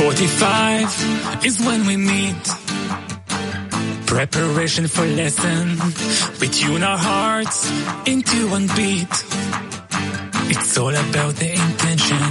45 is when we meet. Preparation for lesson. We tune our hearts into one beat. It's all about the intention.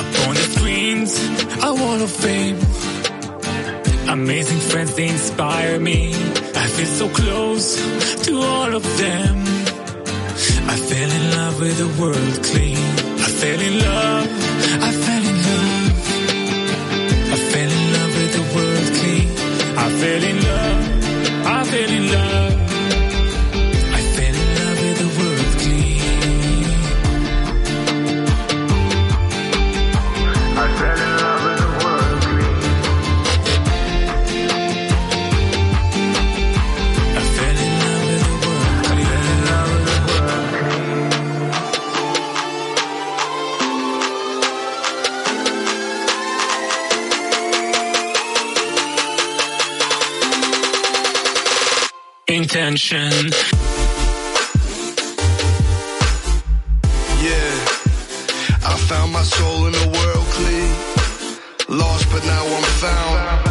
Up on the screens, a wall of fame. Amazing friends, they inspire me. I feel so close to all of them. I fell in love with the world clean. I fell in love. I fell my soul in the world clean. Lost, but now I'm found.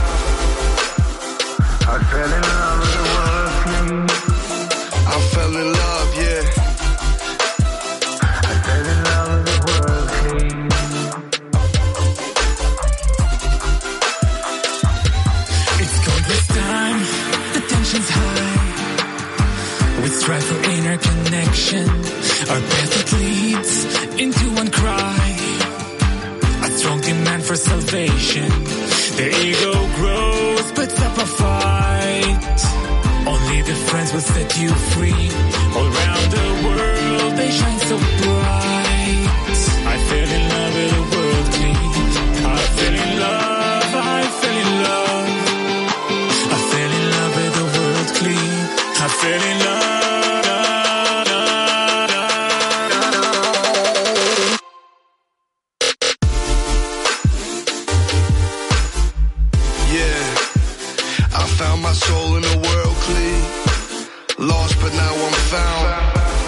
Salvation. The ego grows, puts up a fight. Only the friends will set you free. All around the world, they shine so bright. Now I'm found.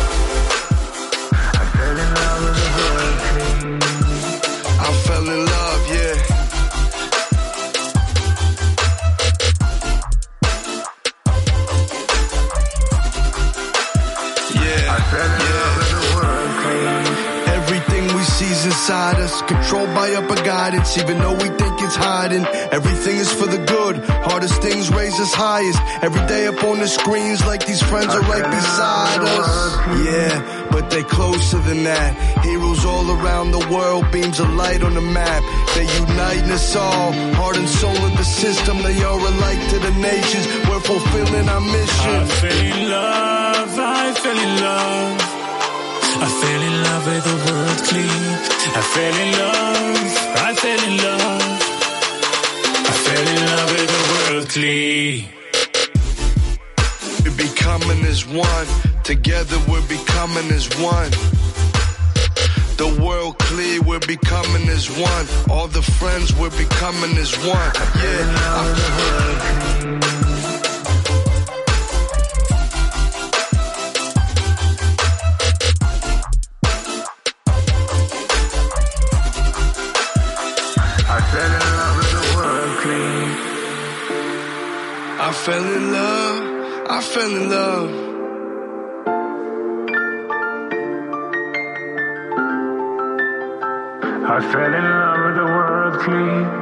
Inside us, controlled by upper guidance, even though we think it's hiding. Everything is for the good, hardest things raise us highest. Every day up on the screens, like these friends are right beside us. Yeah, but they closer than that. Heroes all around the world, beams of light on the map. They unite us all, heart and soul of the system. They are a light to the nations. We're fulfilling our I mission. fell in love, I fell in love. I fell in love with the world clean. I fell in love, I fell in love. I fell in love with the world clean. We're becoming as one. Together we're becoming as one. The world clear, we're becoming as one. All the friends, we're becoming as one. Yeah, fell in love. I fell in love with the world clean.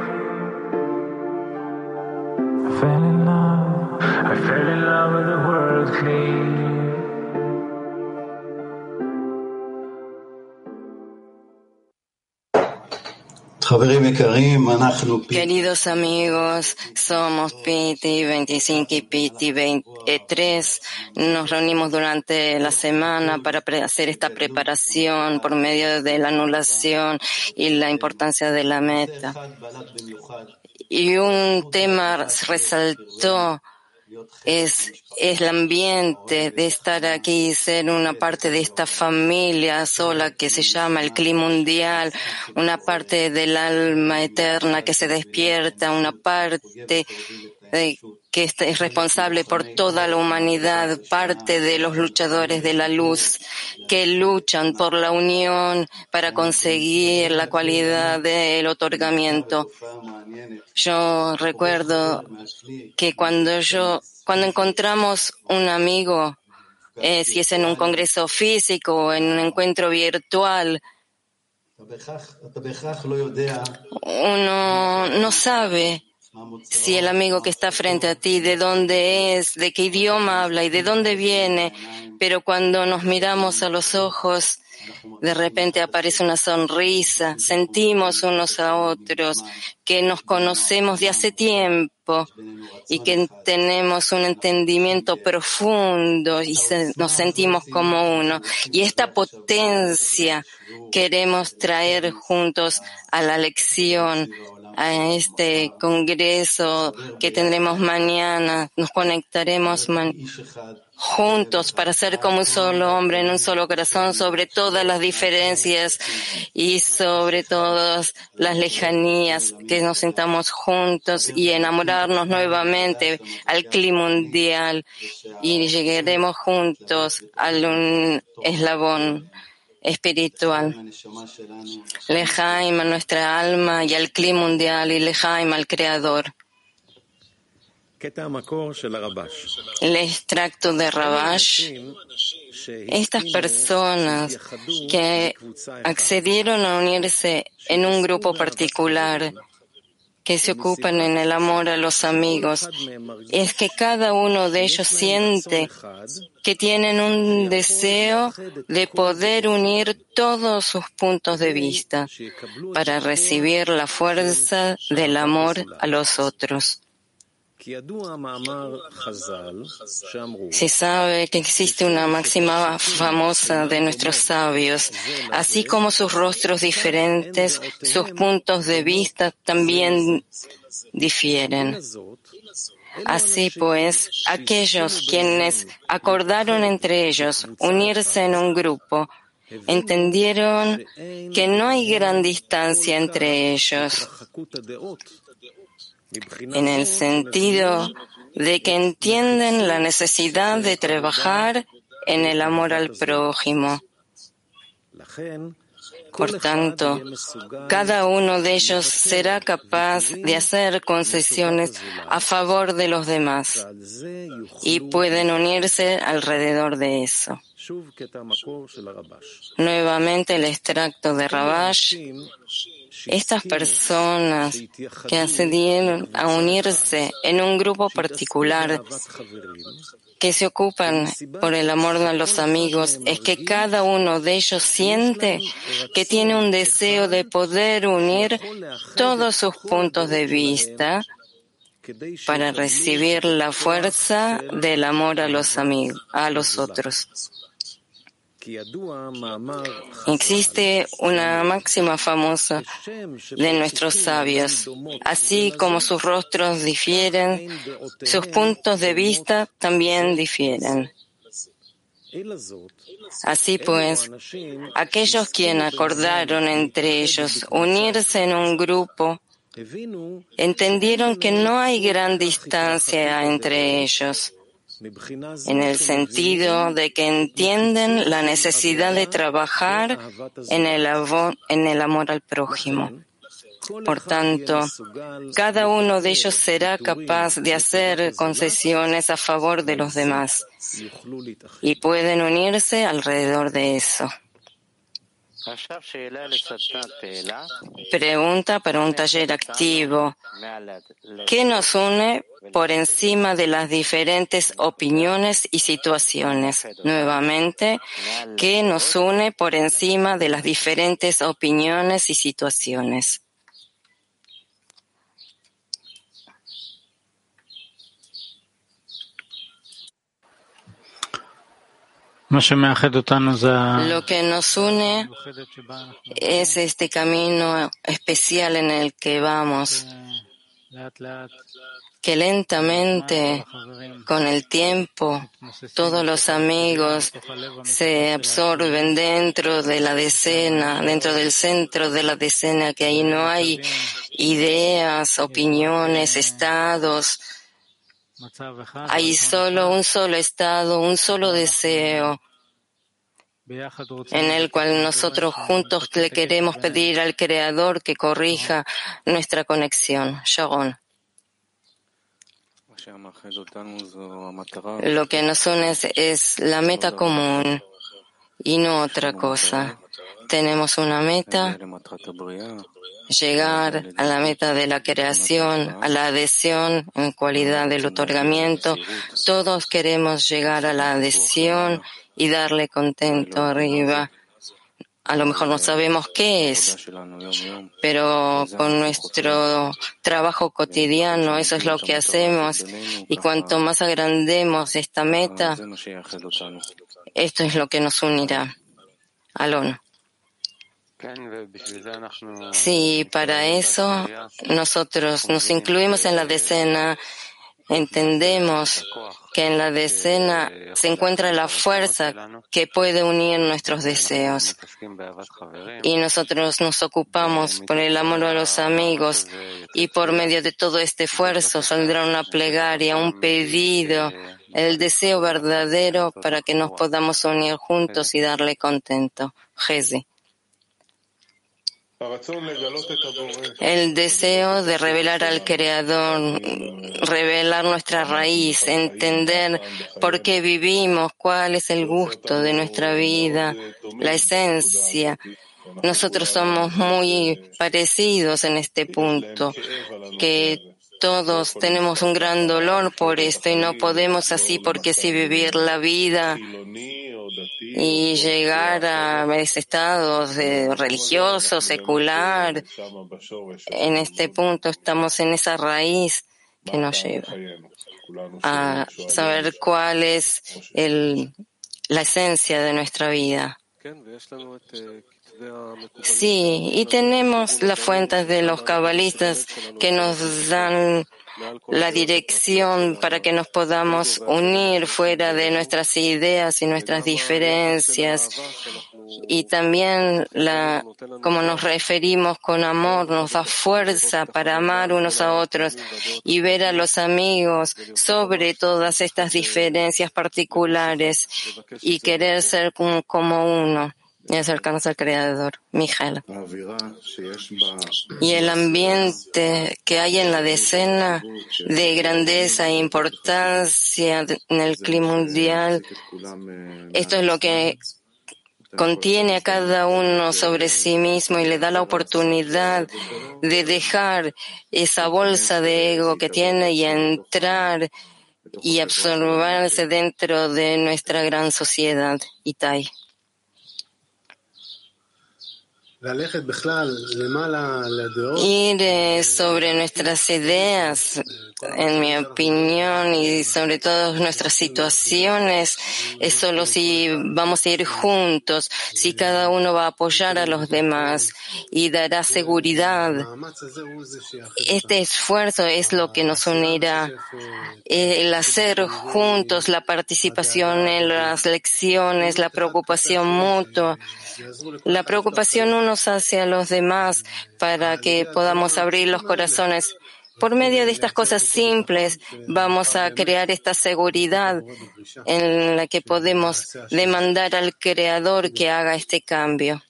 Queridos amigos, somos Piti 25 y Piti 23. Nos reunimos durante la semana para hacer esta preparación por medio de la anulación y la importancia de la meta. Y un tema resaltó es, es el ambiente de estar aquí y ser una parte de esta familia sola que se llama el clima mundial, una parte del alma eterna que se despierta, una parte de que este es responsable por toda la humanidad, parte de los luchadores de la luz que luchan por la unión para conseguir la cualidad del otorgamiento. Yo recuerdo que cuando yo, cuando encontramos un amigo, eh, si es en un congreso físico o en un encuentro virtual, uno no sabe si el amigo que está frente a ti, de dónde es, de qué idioma habla y de dónde viene, pero cuando nos miramos a los ojos, de repente aparece una sonrisa, sentimos unos a otros, que nos conocemos de hace tiempo y que tenemos un entendimiento profundo y nos sentimos como uno. Y esta potencia queremos traer juntos a la lección, a este congreso que tendremos mañana. Nos conectaremos juntos para ser como un solo hombre en un solo corazón sobre todas las diferencias y sobre todas las lejanías, que nos sintamos juntos y enamorarnos nuevamente al clima mundial y llegaremos juntos al un eslabón espiritual. Lejaim a nuestra alma y al clima mundial y Lejaim al Creador. El extracto de Rabash, estas personas que accedieron a unirse en un grupo particular que se ocupan en el amor a los amigos es que cada uno de ellos siente que tienen un deseo de poder unir todos sus puntos de vista para recibir la fuerza del amor a los otros. Se sabe que existe una máxima famosa de nuestros sabios, así como sus rostros diferentes, sus puntos de vista también difieren. Así pues, aquellos quienes acordaron entre ellos unirse en un grupo, entendieron que no hay gran distancia entre ellos en el sentido de que entienden la necesidad de trabajar en el amor al prójimo. Por tanto, cada uno de ellos será capaz de hacer concesiones a favor de los demás y pueden unirse alrededor de eso. Nuevamente el extracto de Rabash estas personas que accedieron a unirse en un grupo particular que se ocupan por el amor de los amigos es que cada uno de ellos siente que tiene un deseo de poder unir todos sus puntos de vista para recibir la fuerza del amor a los amigos, a los otros. Existe una máxima famosa de nuestros sabios. Así como sus rostros difieren, sus puntos de vista también difieren. Así pues, aquellos quienes acordaron entre ellos unirse en un grupo, entendieron que no hay gran distancia entre ellos en el sentido de que entienden la necesidad de trabajar en el, amor al prójimo. Por tanto, cada uno de ellos será capaz de hacer concesiones a favor de los demás y pueden unirse alrededor de eso. Pregunta para un taller activo. ¿Qué nos une por encima de las diferentes opiniones y situaciones? Nuevamente, ¿qué nos une por encima de las diferentes opiniones y situaciones? Lo que nos une es este camino especial en el que vamos, que lentamente, con el tiempo, todos los amigos se absorben dentro de la decena, dentro del centro de la decena, que ahí no hay ideas, opiniones, estados, Hay solo un solo estado, un solo deseo en el cual nosotros juntos le queremos pedir al Creador que corrija nuestra conexión. Sharon. Lo que nos une es la meta común y no otra cosa. Tenemos una meta, llegar a la meta de la creación, a la adhesión en cualidad del otorgamiento. Todos queremos llegar a la adhesión y darle contento arriba. A lo mejor no sabemos qué es, pero con nuestro trabajo cotidiano eso es lo que hacemos y cuanto más agrandemos esta meta, esto es lo que nos unirá. Alon. Sí, para eso nosotros nos incluimos en la decena entendemos que en la decena se encuentra la fuerza que puede unir nuestros deseos. Y nosotros nos ocupamos por el amor a los amigos y por medio de todo este esfuerzo saldrá una plegaria, un pedido, el deseo verdadero para que nos podamos unir juntos y darle contento. Jezi. El deseo de revelar al Creador, revelar nuestra raíz, entender por qué vivimos, cuál es el gusto de nuestra vida, la esencia. Nosotros somos muy parecidos en este punto, que todos tenemos un gran dolor por esto y no podemos así porque si vivir la vida y llegar a ese estado religioso, secular. En este punto estamos en esa raíz que nos lleva a saber cuál es el, la esencia de nuestra vida. Sí, y tenemos las fuentes de los cabalistas que nos dan la dirección para que nos podamos unir fuera de nuestras ideas y nuestras diferencias. Y también la, como nos referimos con amor, nos da fuerza para amar unos a otros y ver a los amigos sobre todas estas diferencias particulares y querer ser como uno y acercarnos al Creador, Mijael. Y el ambiente que hay en la decena de grandeza e importancia en el clima mundial, esto es lo que contiene a cada uno sobre sí mismo y le da la oportunidad de dejar esa bolsa de ego que tiene y entrar y absorberse dentro de nuestra gran sociedad, Itai. Ir sobre nuestras ideas, en mi opinión, y sobre todo nuestras situaciones, es solo si vamos a ir juntos, si cada uno va a apoyar a los demás y dará seguridad. Este esfuerzo es lo que nos unirá. El hacer juntos la participación en las lecciones, la preocupación mutua, la preocupación hacia los demás para que podamos abrir los corazones. Por medio de estas cosas simples vamos a crear esta seguridad en la que podemos demandar al Creador que haga este cambio.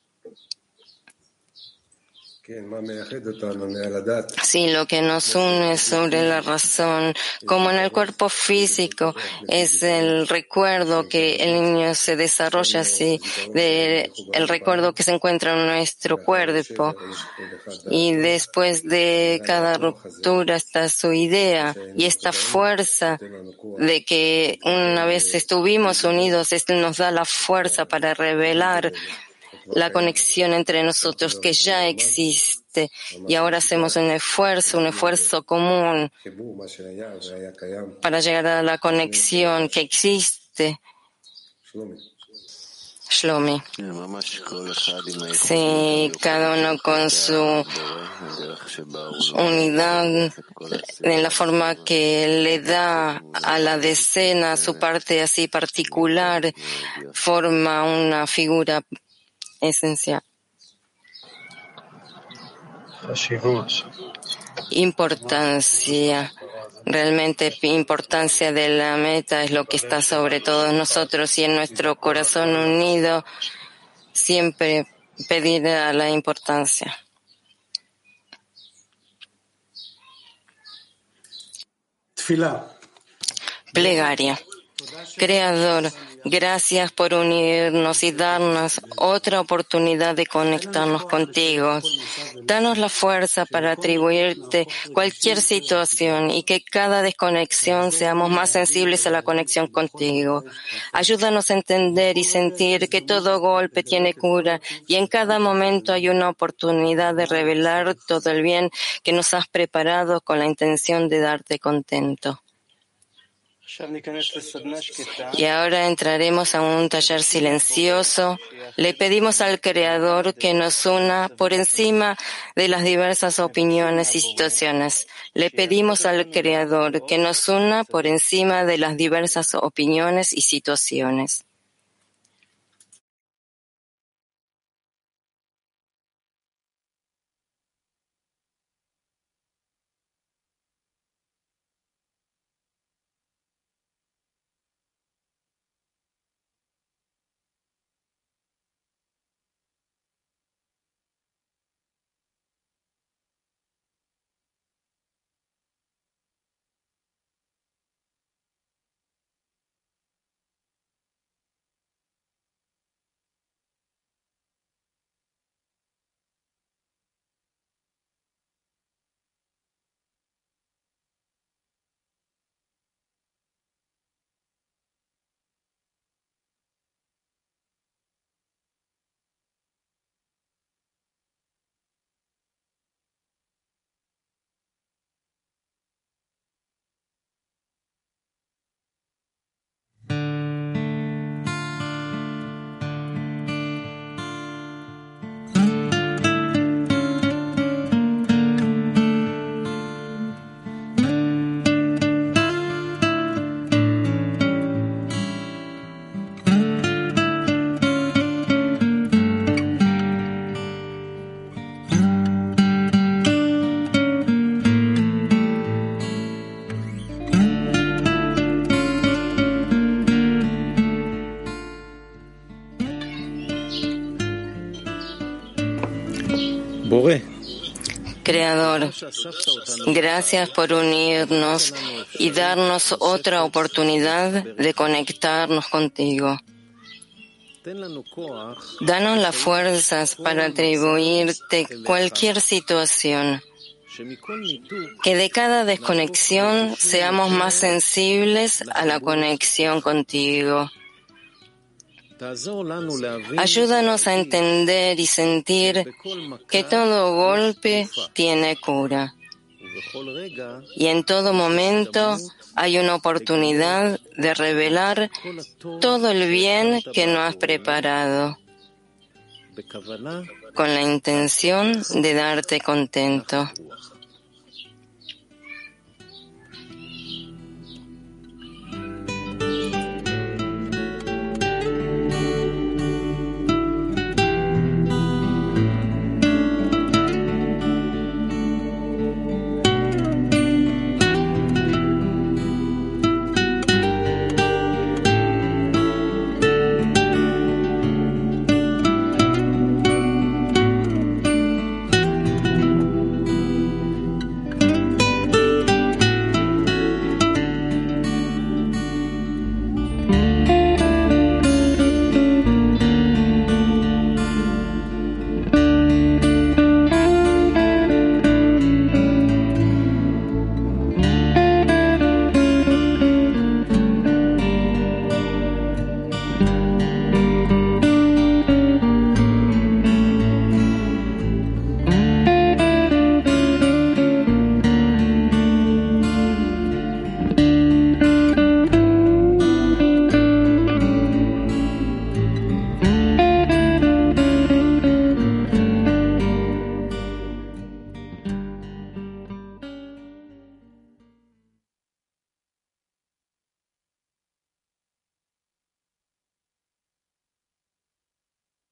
Sí, lo que nos une sobre la razón, como en el cuerpo físico, es el recuerdo que el niño se desarrolla así, de, el recuerdo que se encuentra en nuestro cuerpo. Y después de cada ruptura está su idea y esta fuerza de que una vez estuvimos unidos, esto nos da la fuerza para revelar la conexión entre nosotros que ya existe y ahora hacemos un esfuerzo, un esfuerzo común para llegar a la conexión que existe. Shlomi. Sí, cada uno con su unidad, en la forma que le da a la decena su parte así particular, forma una figura esencial. Importancia. Realmente importancia de la meta es lo que está sobre todos nosotros y en nuestro corazón unido siempre pedir la importancia. Plegaria. Creador, gracias por unirnos y darnos otra oportunidad de conectarnos contigo. Danos la fuerza para atribuirte cualquier situación y que cada desconexión seamos más sensibles a la conexión contigo. Ayúdanos a entender y sentir que todo golpe tiene cura y en cada momento hay una oportunidad de revelar todo el bien que nos has preparado con la intención de darte contento. Y ahora entraremos a un taller silencioso. Le pedimos al Creador que nos una por encima de las diversas opiniones y situaciones. Le pedimos al Creador que nos una por encima de las diversas opiniones y situaciones. Creador, gracias por unirnos y darnos otra oportunidad de conectarnos contigo. Danos las fuerzas para atribuirte cualquier situación. Que de cada desconexión seamos más sensibles a la conexión contigo. Ayúdanos a entender y sentir que todo golpe tiene cura. Y en todo momento hay una oportunidad de revelar todo el bien que nos has preparado con la intención de darte contento.